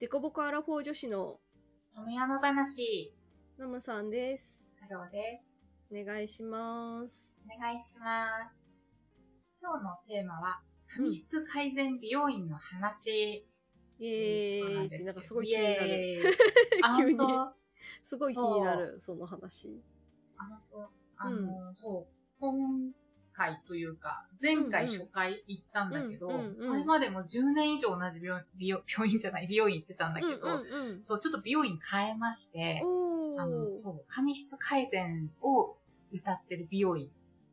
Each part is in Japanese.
デコボコアラフォー女子の山山話、ナムさんです。ハローです。お願いします。お願いします。今日のテーマは、髪質改善美容院の話。イエーイってなんかすごい気になる。あ、急に本当すごい気になる、その話。あ本当あの、そう、今回というか、前回初回行ったんだけど、うんうんうんこれまでも10年以上同じ病美容病院じゃない、美容院行ってたんだけど、うんうんうん、そう、ちょっと美容院変えまして、おあの、ーそう、髪質改善を歌ってる美容院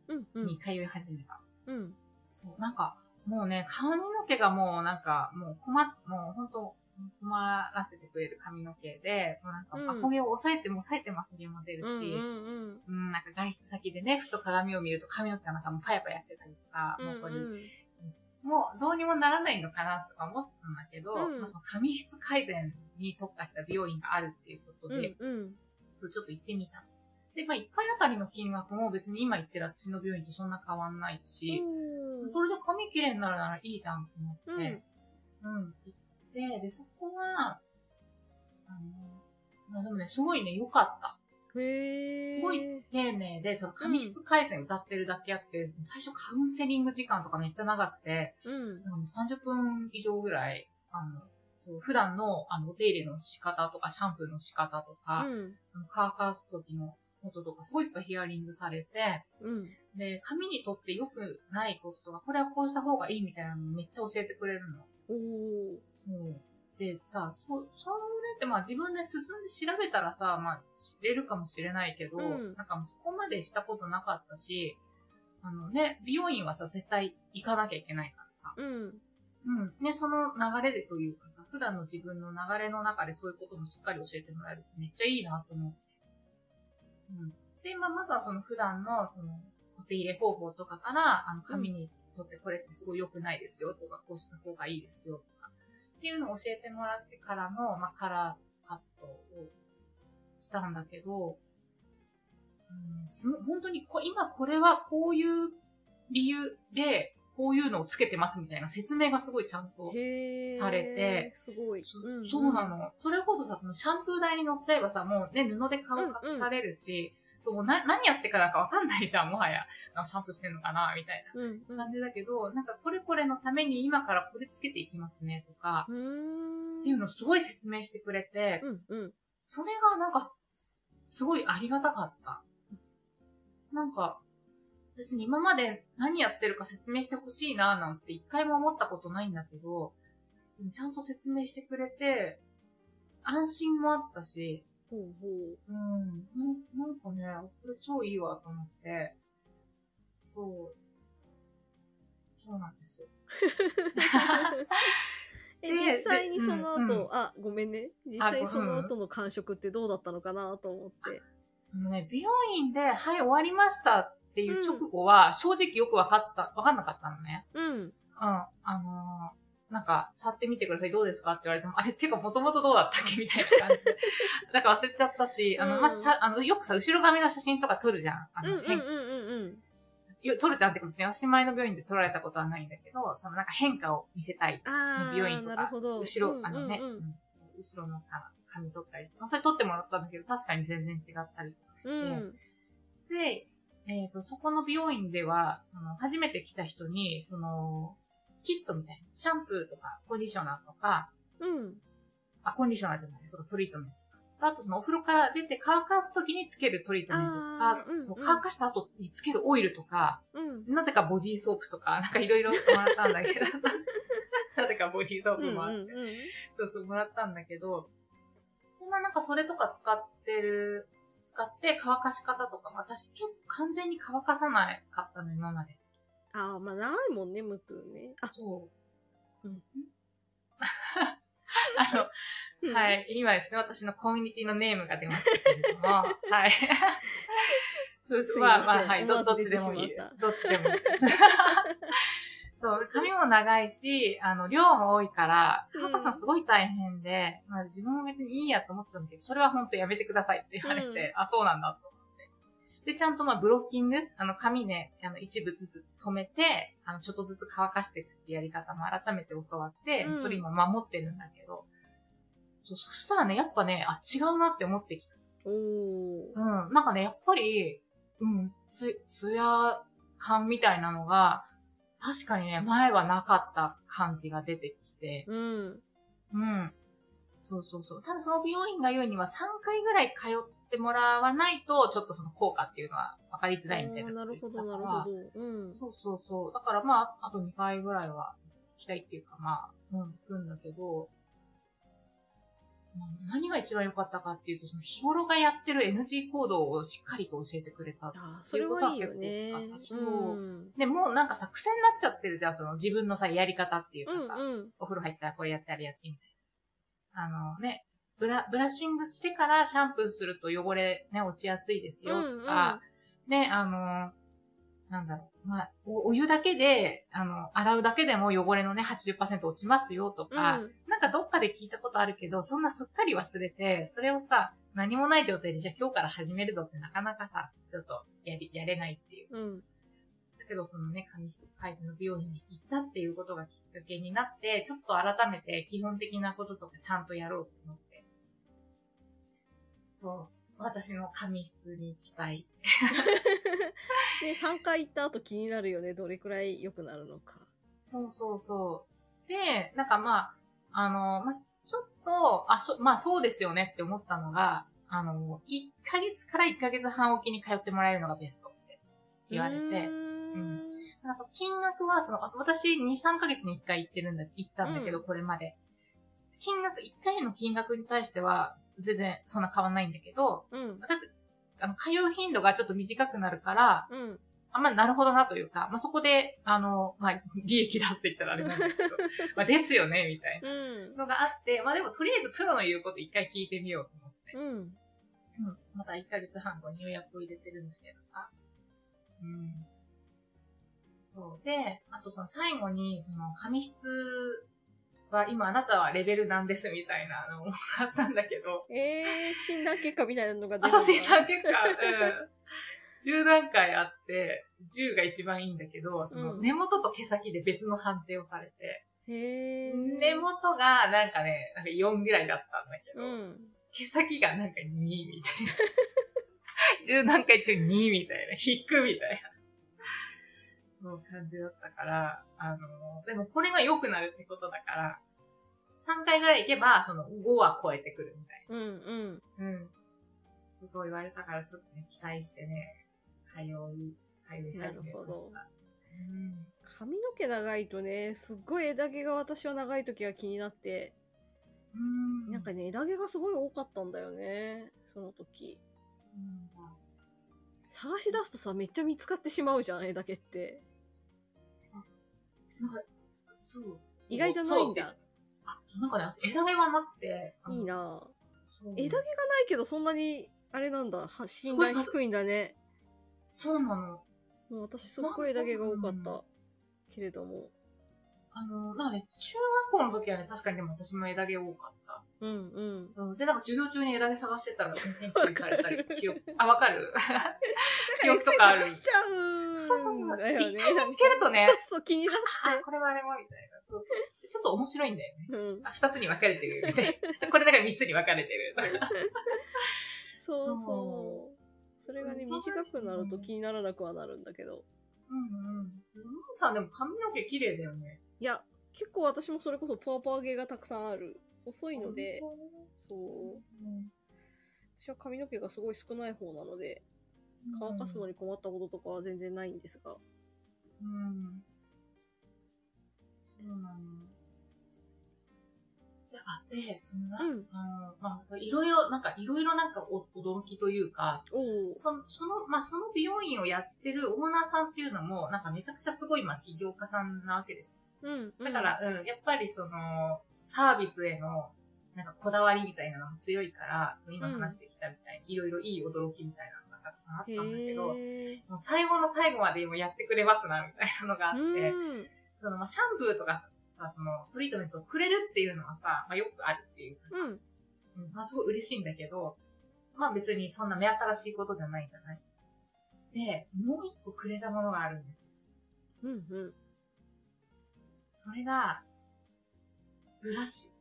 うんうん。に通い始めた。うん。そう、なんか、もうね、髪の毛がもうなんか、もう困っ、もう本当困らせてくれる髪の毛で、もうなんか、うん。アホ毛を抑えても抑えてもアホ毛も出るし、うんうんうん、なんか外出先でね、ふと鏡を見ると髪の毛がなんかもうパヤパヤしてたりとか、うんもうこれ、うんもうどうにもならないのかなとか思ったんだけど、うん。まあ、その髪質改善に特化した美容院があるっていうことうんで、うん。そう、ちょっと行ってみた。で、まあ、1回あたりの金額も別に今行ってる私の病院とそんな変わんないし、うん。それで髪綺麗になるならいいじゃんと思って、うん、行って、で、そこは、あの、まあでもね、すごいね、良かった。へー。すごい丁寧で、その髪質改善歌ってるだけあって、最初カウンセリング時間とかめっちゃ長くて、うん。なんかもう30分以上ぐらい、あの、そう普段の、あの、お手入れの仕方とか、シャンプーの仕方とか、うん。あの乾かす時のこととか、すごいいっぱいヒアリングされて、うん。で、髪にとって良くないこととか、これはこうした方がいいみたいなのめっちゃ教えてくれるの。う。で、さ、そ、それってまあ自分で進んで調べたらさ、まあ知れるかもしれないけど、うんなんかもうそこまでしたことなかったし、あのね、美容院はさ、絶対行かなきゃいけないからさ。うんうん。ね、その流れでというかさ、普段の自分の流れの中でそういうこともしっかり教えてもらえるってめっちゃいいなと思って。うん。で、まあ、まずはその普段のそのお手入れ方法とかから、あの、髪にとってこれってすごい良くないですよとか、こうした方がいいですよとか、っていうのを教えてもらってからの、まあ、カラーカットをしたんだけど、うん、す本当にこ今これはこういう理由で、こういうのをつけてますみたいな説明がすごいちゃんとされてすごい。そんん。そうなの。それこそさ、シャンプー台に乗っちゃえばさ、もうね、布で顔隠されるし、そう、な、何やってからかわかんないじゃん、もはや。あシャンプーしてんのかな、みたいうんうなん。感じだけど、なんかこれこれのために今からこれつけていきますね、とか、っていうのをすごい説明してくれて、うんうん。それがなんか、すごいありがたかった。なんか、別に今まで何やってるか説明してほしいななんて一回も思ったことないんだけど、ちゃんと説明してくれて、安心もあったし、ほうほう。うん、なんなんかね、これ超いいわと思って、そう、そうなんですよ。えで実際にその後、でうんうん。あごめんね。実あ際そのうん。後の感触ってどうだったのかなと思って。あのね、美容院で、はい、終わりましたっていう直後は、正直よくわかった、わかんなかったのね。うん。うん。あのーなんか、触ってみてください、どうですかって言われても、あれ、ってか、もともとどうだったっけ？みたいな感じで。なんか忘れちゃったし、あの、うんまあ、しゃあの、よくさ、後ろ髪の写真とか撮るじゃん。あの、変うんうんうんうん。うんよ撮るじゃんってこと別に私前の病院で撮られたことはないんだけど、そのなんか変化を見せたい。あー美容院とか後ろ、うんあのね、うんうん。うん後ろの髪撮ったりして、まあ、それ撮ってもらったんだけど、確かに全然違ったりとかして、うん。で、えっ、と、そこの美容院では、あの初めて来た人に、その、キットみたいな、シャンプーとか、コンディショナーとか、うん。あ、コンディショナーじゃない、そうか、トリートメント。とか。あと、そのお風呂から出て乾かすときにつけるトリートメントとか、そううん。乾かした後につけるオイルとか、うん。なぜかボディーソープとか、なんかいろいろもらったんだけど、なぜかボディーソープもあって、うんうんそうそう、もらったんだけど、でまあなんかそれとか使ってる、使って乾かし方とか、私結構完全に乾かさないかったの、今まで。ああまあないもんねムトゥね。あ。そう。うん。あの、はうん。い、今ですね、私のコミュニティのネームが出ましたけれども、はい。そうまあまあ、はい、どっちでもいいです。どっちでもいいです。そう、髪も長いし、あの、量も多いから、うんカカさんすごい大変で、まあ自分も別にいいやと思ってたんだけど、それは本当やめてくださいって言われて、あ、そうなんだと。で、ちゃんとまあブロッキング、あの、髪ね、あの、一部ずつ止めて、あの、ちょっとずつ乾かしていくってやり方も改めて教わって、うんそれ今守ってるんだけど、そう、そしたらね、やっぱね、あ、違うなって思ってきた。おー。うん。なんかね、やっぱり、うん、つ、ツヤ感みたいなのが、確かにね、前はなかった感じが出てきて、うん。うん。そうそうそう。ただその美容院が言うには3回ぐらい通ってもらわないと、ちょっとその効果っていうのは分かりづらいみたいななるほど。なるほど。うん。そうそうそう。だからまあ、あと2回ぐらいは行きたいっていうか、まあ、うん、行くんだけど、まあ、何が一番良かったかっていうと、その日頃がやってる NG 行動をしっかりと教えてくれた。っていうことが結構あったそううん。で、もうなんかさ、癖になっちゃってるじゃん、その自分のさ、やり方っていうかさ、うんうん。お風呂入ったらこれやってあれやってみたいな。あのね、ブラ、ブラッシングしてからシャンプーすると汚れね、落ちやすいですよとか、ね、あの、なんだろう、まあ、おお湯だけで、あの、洗うだけでも汚れのね、80%落ちますよとか、うんなんかどっかで聞いたことあるけど、そんなすっかり忘れて、それをさ、何もない状態で、じゃあ今日から始めるぞってなかなかさ、ちょっとやり、やれないっていう。うん。だけど、そのね、髪質改善の美容院に行ったっていうことがきっかけになって、ちょっと改めて基本的なこととかちゃんとやろうと思って。そう。私の髪質に期待。で、3回行った後気になるよね。どれくらい良くなるのか。そうそうそう。で、なんかまあ、あの、まあ、ちょっと、あ、そ、まあそうですよねって思ったのが、あの、1ヶ月から1ヶ月半おきに通ってもらえるのがベストって言われて、なんかそう金額は、その、あ私2、3ヶ月に1回行ってるんだ、行ったんだけど、うんこれまで。金額、1回の金額に対しては、全然そんな変わんないんだけど、うん。私、あの、通う頻度がちょっと短くなるから、うん。あんまなるほどなというか、まあ、そこで、あの、まあ、利益出すって言ったらあれなんだけど、まあ、ですよね、みたいなうん。のがあって、まあでもとりあえずプロの言うこと一回聞いてみようと思って。うん。うん。また1ヶ月半後に予約を入れてるんだけどさ。うん。そう。で、あとその最後に、その髪質は今あなたはレベルなんですみたいなのをもらったんだけど、えー、診診断結果みたいなのが出あ、るんだそう、診断結果、うん。10段階あって、10が一番いいんだけど、そのうん根元と毛先で別の判定をされて、へー。根元がなんかね、なんか4ぐらいだったんだけど、うん。毛先がなんか2みたいな。10段階中2みたいな。引くみたいな。そう感じだったから、あの、でもこれが良くなるってことだから、3回ぐらい行けば、その5は超えてくるみたいうんうん。な。うん。ことを言われたから、ちょっとね、期待してね、通い、通い始めました。うん。髪の毛長いとね、すっごい枝毛が私は長い時は気になって、うん。なんかね、枝毛がすごい多かったんだよね。その時。そうなんだ探し出すとさ、めっちゃ見つかってしまうじゃん、枝毛って。なんか、そう。意外とないんだ。あ、なんかね、私枝毛はなくて。いいな枝毛がないけど、そんなに、あれなんだ、は信頼低いんだね。そうなの。もう私すっごい枝毛が多かった。けれども。あの、なんかね、中学校の時はね、確かにでも私も枝毛多かった。うんうん。うん、で、なんか授業中に枝毛探してたら全然注意されたり、記憶、あ、わかる記憶とかある探。しちゃうんそうそうそう。ね。一回見つけるとねそうそう、気になっあ、これもあれもみたいな。そうそう。でちょっと面白いんだよね。て。うん。あ、二つに分かれてるみたいな。これだから三つに分かれてる。そうそそう。それがね、短くなると気にならなくはなるんだけど。うんうん。さんでも髪の毛綺麗だよね。いや、結構私もそれこそパワーパワー毛がたくさんある。細いので、そう。うん私は髪の毛がすごい少ない方なので、乾かすのに困ったこととかは全然ないんですが。うん。そうなの。で、あ、で、そのな、うんあの、まあ、いろいろ、なんか、いろいろなんかお驚きというか。そその、まあ、その美容院をやってるオーナーさんっていうのも、なんかめちゃくちゃすごい、まあ、起業家さんなわけです。うん。だから、うん、やっぱりその、サービスへの、なんかこだわりみたいなのも強いから、その今話してきたみたいに、いろいろいい驚きみたいなのがたくさんあったんだけど、へもう最後の最後までもやってくれますな、みたいなのがあーって、うん。その、まあ、シャンプーとかさ、その、トリートメントをくれるっていうのはさ、まあ、よくあるっていうかさ、うん。うんまあ、すごい嬉しいんだけど、まあ別にそんな目新しいことじゃないじゃないで、もう一個くれたものがあるんですよ。うん。うん。それが、ブラシ。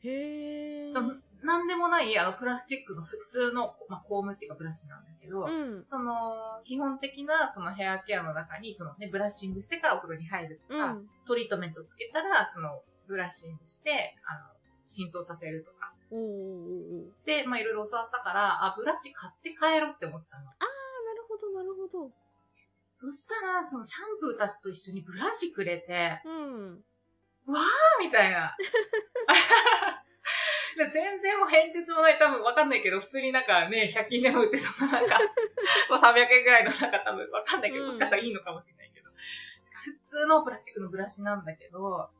へえ。となんでもない、あの、プラスチックの普通の、まあ、コームっていうかブラシなんだけど、うん。その、基本的な、そのヘアケアの中に、そのね、ブラッシングしてからお風呂に入るとか、うん。トリートメントつけたら、その、ブラッシングして、あの、浸透させるとか。で、まあ、いろいろ教わったから、あ、ブラシ買って帰ろうって思ってたの。ああ、なるほど、なるほど。そしたら、そのシャンプーたちと一緒にブラシくれて、うん。みたいな。で 全然もう変哲もない、多分わかんないけど、普通になんかね、100均でも売ってそのなんか、まあ300円ぐらいのなんか多分わかんないけど、うんもしかしたらいいのかもしれないけど、普通のプラスチックのブラシなんだけど、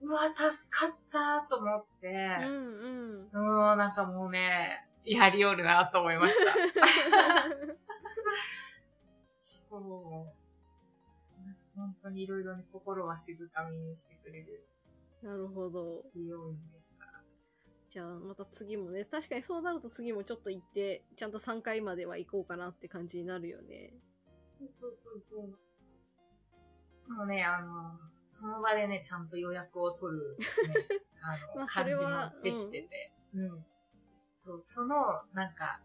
うわ、助かったと思って、うんうん。うん、なんかもうね、やりおるなと思いました。そう。本当にいろいろね、心は静かみにしてくれるなるほど。美容院でした。じゃあ、また次もね、確かにそうなると次もちょっと行って、ちゃんと3回までは行こうかなって感じになるよね。そうそうそう。もうね、あの、その場でね、ちゃんと予約を取る、ね、あの、まあそ感じもできてて、うん。そう、その、なんか、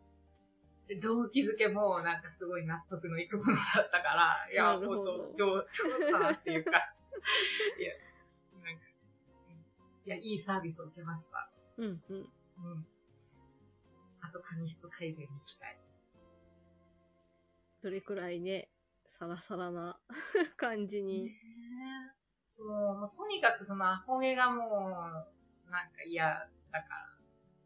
動機づけも、なんかすごい納得のいくものだったから、いや、ほんと、上、上手だなっていうか、いや、なんか、うんいや、いいサービスを受けました。うんうん。うん。あと、髪質改善に行きたい。どれくらいね、サラサラな 感じに。そう、もうとにかくそのアホ毛がもう、なんか嫌だから。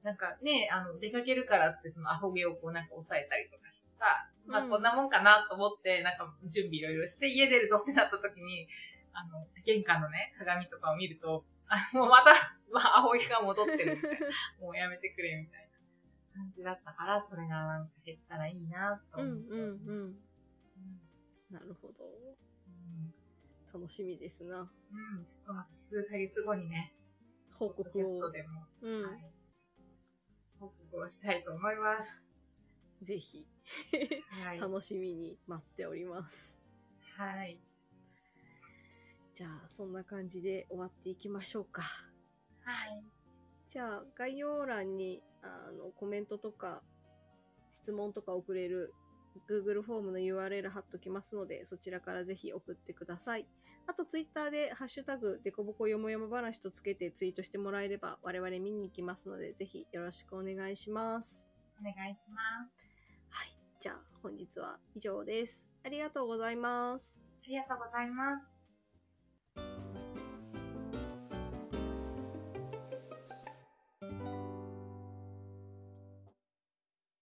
なんかね、あの、出かけるからってそのアホ毛をこうなんか抑えたりとかしてさ、まあうんこんなもんかなと思って、なんか準備いろいろして家出るぞってなった時に、あの、玄関のね、鏡とかを見ると、あもうまた、まあ、アホ毛が戻ってるみたいな。もうやめてくれみたいな感じだったから、それがなんか減ったらいいなと思って。うんうんうんうんなるほど。うん楽しみですな。うん、ちょっとまた数ヶ月後にね、報告を。トでも、うん。はい、報告をしたいと思います。ぜひ、はい。楽しみに待っております。はい。じゃあ、そんな感じで終わっていきましょうか。はい。じゃあ、概要欄に、あの、コメントとか、質問とか送れる Google フォームの URL 貼っときますので、そちらからぜひ送ってください。あと、Twitter で、ハッシュタグ、デコボコよもやま話とつけてツイートしてもらえれば、我々見に行きますので、ぜひよろしくお願いします。お願いします。はい。じゃあ、本日は以上です。ありがとうございます。ありがとうございます。